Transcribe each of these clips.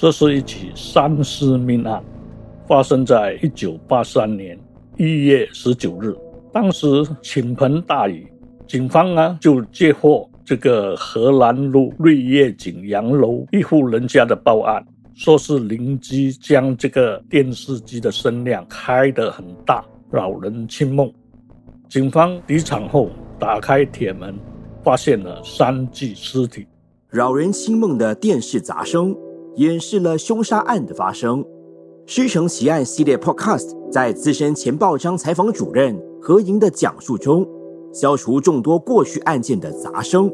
这是一起三尸命案，发生在一九八三年一月十九日。当时倾盆大雨，警方啊就接获这个荷兰路瑞业景洋楼一户人家的报案，说是邻居将这个电视机的声量开得很大，扰人清梦。警方抵场后打开铁门，发现了三具尸体，扰人清梦的电视杂声。掩饰了凶杀案的发生。师承奇案系列 Podcast 在资深前报章采访主任何莹的讲述中，消除众多过去案件的杂声，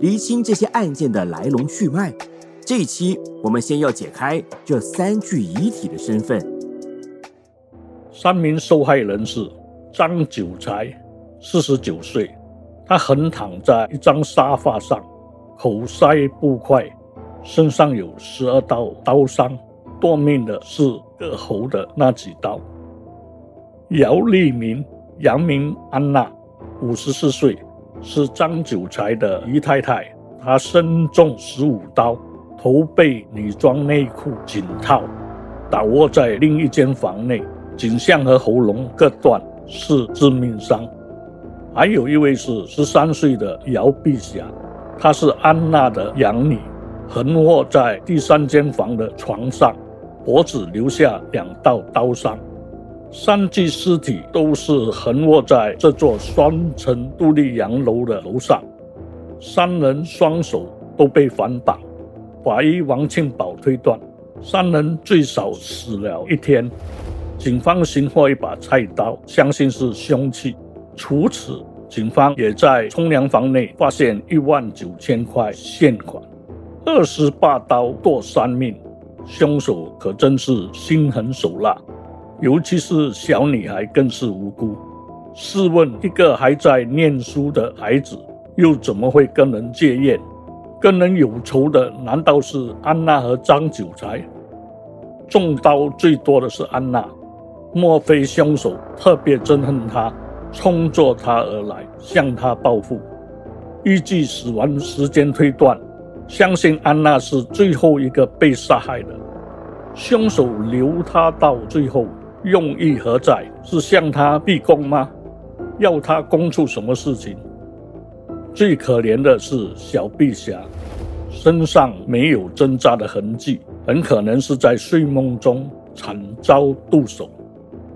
厘清这些案件的来龙去脉。这一期我们先要解开这三具遗体的身份。三名受害人是张九才，四十九岁，他横躺在一张沙发上，口塞布块。身上有十二道刀伤，断命的是割喉的那几刀。姚丽明，杨明安娜，五十四岁，是张九才的姨太太。她身中十五刀，头被女装内裤紧套，倒卧在另一间房内，颈项和喉咙各断，是致命伤。还有一位是十三岁的姚碧霞，她是安娜的养女。横卧在第三间房的床上，脖子留下两道刀伤。三具尸体都是横卧在这座双层独立洋楼的楼上，三人双手都被反绑。法医王庆宝推断，三人最少死了一天。警方寻获一把菜刀，相信是凶器。除此，警方也在冲凉房内发现一万九千块现款。二十八刀剁三命，凶手可真是心狠手辣，尤其是小女孩更是无辜。试问，一个还在念书的孩子，又怎么会跟人借怨？跟人有仇的，难道是安娜和张九才？中刀最多的是安娜，莫非凶手特别憎恨她，冲着她而来，向她报复？依据死亡时间推断。相信安娜是最后一个被杀害的，凶手留她到最后，用意何在？是向她逼供吗？要她供出什么事情？最可怜的是小碧霞，身上没有挣扎的痕迹，很可能是在睡梦中惨遭毒手。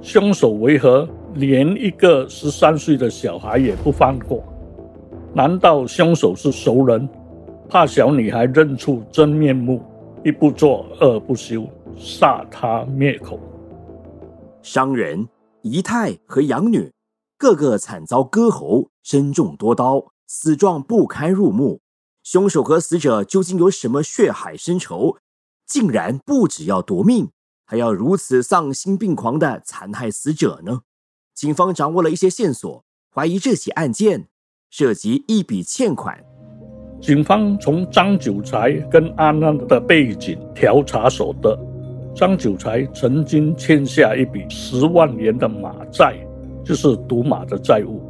凶手为何连一个十三岁的小孩也不放过？难道凶手是熟人？怕小女孩认出真面目，一不做二不休，杀她灭口。商人姨太和养女个个惨遭割喉，身中多刀，死状不堪入目。凶手和死者究竟有什么血海深仇？竟然不只要夺命，还要如此丧心病狂的残害死者呢？警方掌握了一些线索，怀疑这起案件涉及一笔欠款。警方从张九才跟安娜的背景调查所得，张九才曾经欠下一笔十万元的马债，就是赌马的债务。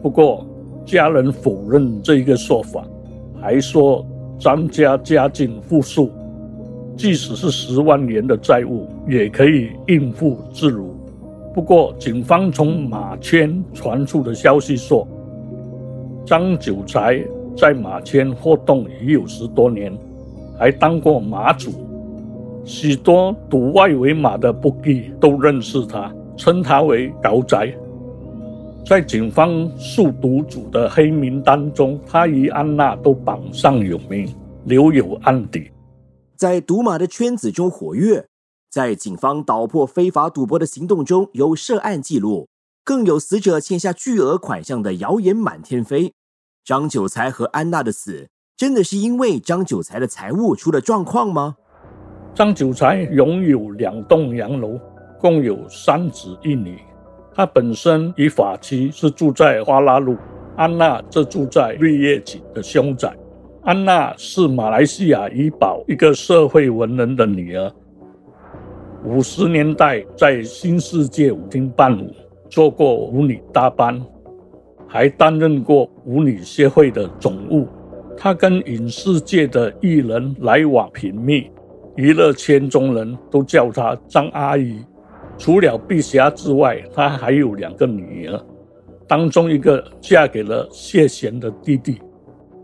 不过家人否认这一个说法，还说张家家境富庶，即使是十万元的债务也可以应付自如。不过警方从马圈传出的消息说，张九才。在马圈活动已有十多年，还当过马主，许多赌外围马的不羁都认识他，称他为“高仔”。在警方数赌主的黑名单中，他与安娜都榜上有名，留有案底。在赌马的圈子中活跃，在警方捣破非法赌博的行动中有涉案记录，更有死者欠下巨额款项的谣言满天飞。张九才和安娜的死，真的是因为张九才的财务出了状况吗？张九才拥有两栋洋楼，共有三子一女。他本身与法妻是住在花拉路，安娜则住在绿叶井的凶宅。安娜是马来西亚怡保一个社会文人的女儿。五十年代在新世界舞厅伴舞，做过舞女大班。还担任过舞女协会的总务，他跟影视界的艺人来往频密，娱乐圈中人都叫她张阿姨。除了碧霞之外，她还有两个女儿，当中一个嫁给了谢贤的弟弟。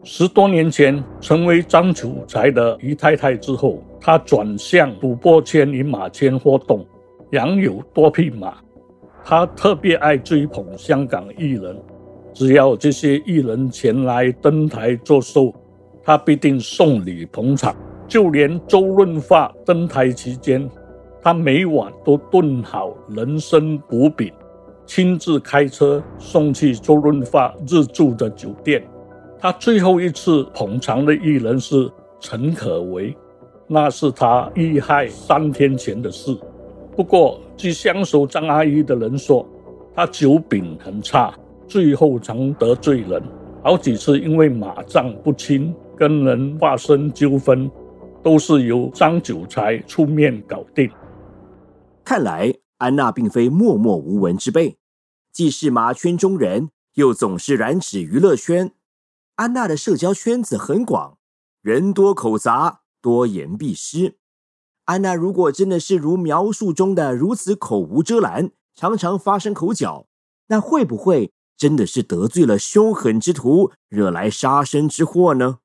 十多年前成为张楚才的姨太太之后，她转向赌博圈与马圈活动，养有多匹马。她特别爱追捧香港艺人，只要这些艺人前来登台作秀，她必定送礼捧场。就连周润发登台期间，他每晚都炖好人参补饼，亲自开车送去周润发日住的酒店。他最后一次捧场的艺人是陈可为，那是他遇害三天前的事。不过，据相熟张阿姨的人说，他酒品很差，最后常得罪人，好几次因为马账不清跟人发生纠纷，都是由张九才出面搞定。看来安娜并非默默无闻之辈，既是马圈中人，又总是染指娱乐圈。安娜的社交圈子很广，人多口杂，多言必失。安娜如果真的是如描述中的如此口无遮拦，常常发生口角，那会不会真的是得罪了凶狠之徒，惹来杀身之祸呢？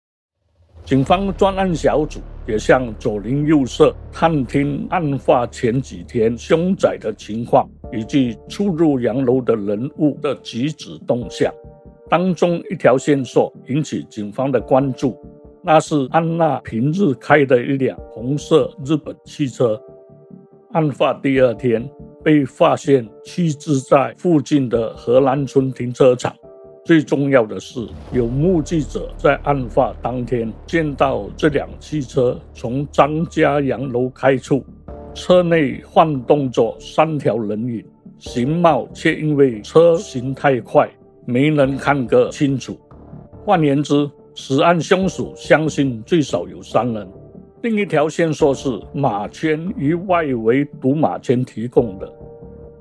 警方专案小组也向左邻右舍探听案发前几天凶宅的情况，以及出入洋楼的人物的举止动向。当中一条线索引起警方的关注，那是安娜平日开的一辆红色日本汽车。案发第二天被发现弃置在附近的荷兰村停车场。最重要的是，有目击者在案发当天见到这辆汽车从张家洋楼开出，车内晃动着三条人影，形貌却因为车行太快。没能看个清楚。换言之，此案凶手相信最少有三人。另一条线索是马圈与外围赌马圈提供的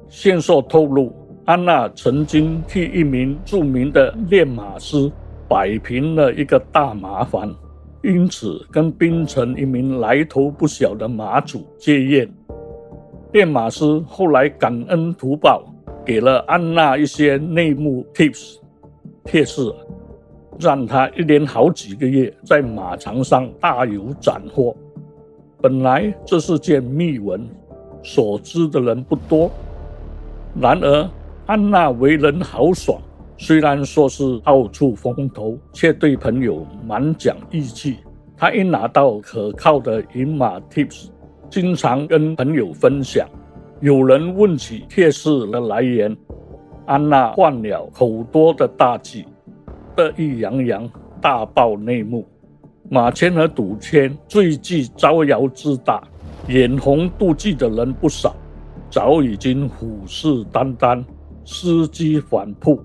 线索透露，安娜曾经替一名著名的练马师摆平了一个大麻烦，因此跟槟城一名来头不小的马主结怨。练马师后来感恩图报。给了安娜一些内幕 tips，贴士，让他一连好几个月在马场上大有斩获。本来这是件秘闻，所知的人不多。然而安娜为人豪爽，虽然说是到处风头，却对朋友蛮讲义气。她一拿到可靠的银马 tips，经常跟朋友分享。有人问起贴士的来源，安娜患了口多的大忌，得意洋洋大爆内幕。马圈和赌圈最忌招摇自大、眼红妒忌的人不少，早已经虎视眈眈，伺机反扑。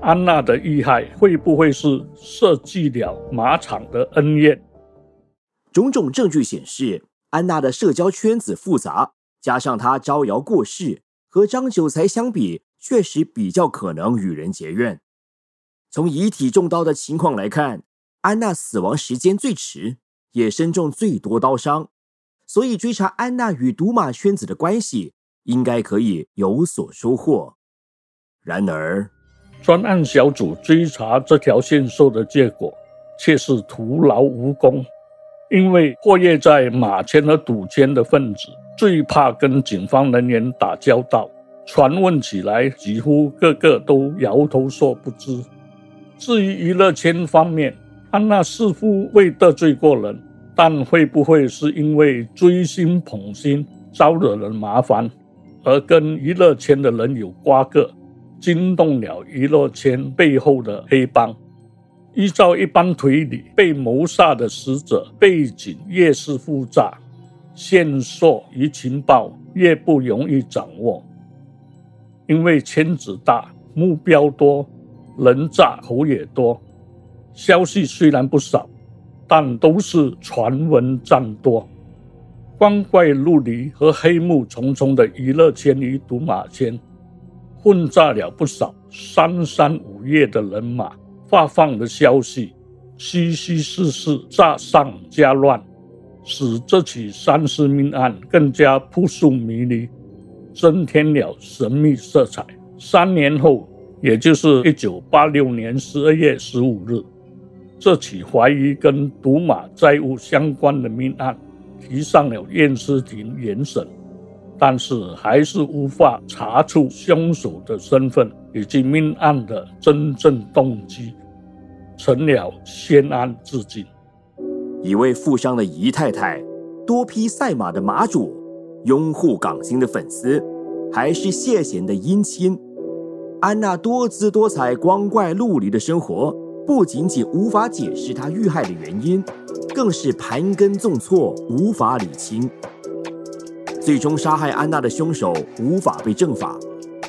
安娜的遇害会不会是设计了马场的恩怨？种种证据显示，安娜的社交圈子复杂。加上她招摇过市，和张九才相比，确实比较可能与人结怨。从遗体中刀的情况来看，安娜死亡时间最迟，也身中最多刀伤，所以追查安娜与赌马圈子的关系，应该可以有所收获。然而，专案小组追查这条线索的结果，却是徒劳无功。因为活跃在马圈和赌圈的分子最怕跟警方人员打交道，传问起来几乎个个都摇头说不知。至于娱乐圈方面，安娜似乎未得罪过人，但会不会是因为追星捧星招惹人麻烦，而跟娱乐圈的人有瓜葛，惊动了娱乐圈背后的黑帮？依照一般推理，被谋杀的死者背景越是复杂，线索与情报越不容易掌握。因为圈子大，目标多，人诈口也多，消息虽然不少，但都是传闻占多。光怪陆离和黑幕重重的娱乐圈与赌马圈，混杂了不少三山五岳的人马。发放的消息，虚虚实实，诈上加乱，使这起三尸命案更加扑朔迷离，增添了神秘色彩。三年后，也就是一九八六年十二月十五日，这起怀疑跟赌马债务相关的命案提上了验尸庭原审，但是还是无法查出凶手的身份以及命案的真正动机，成了悬案至今。一位富商的姨太太，多匹赛马的马主，拥护港星的粉丝，还是谢贤的姻亲。安娜多姿多彩、光怪陆离的生活，不仅仅无法解释她遇害的原因，更是盘根错错，无法理清。最终杀害安娜的凶手无法被正法，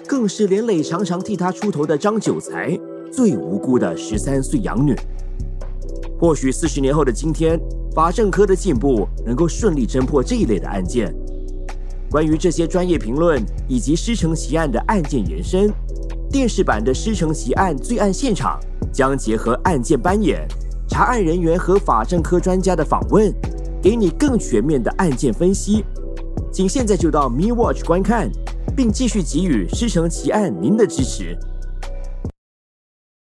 更是连累常常替他出头的张九才最无辜的十三岁养女。或许四十年后的今天，法政科的进步能够顺利侦破这一类的案件。关于这些专业评论以及师承奇案的案件延伸，电视版的师承奇案罪案现场将结合案件扮演、查案人员和法政科专家的访问，给你更全面的案件分析。请现在就到 Me Watch 观看，并继续给予师承奇案您的支持。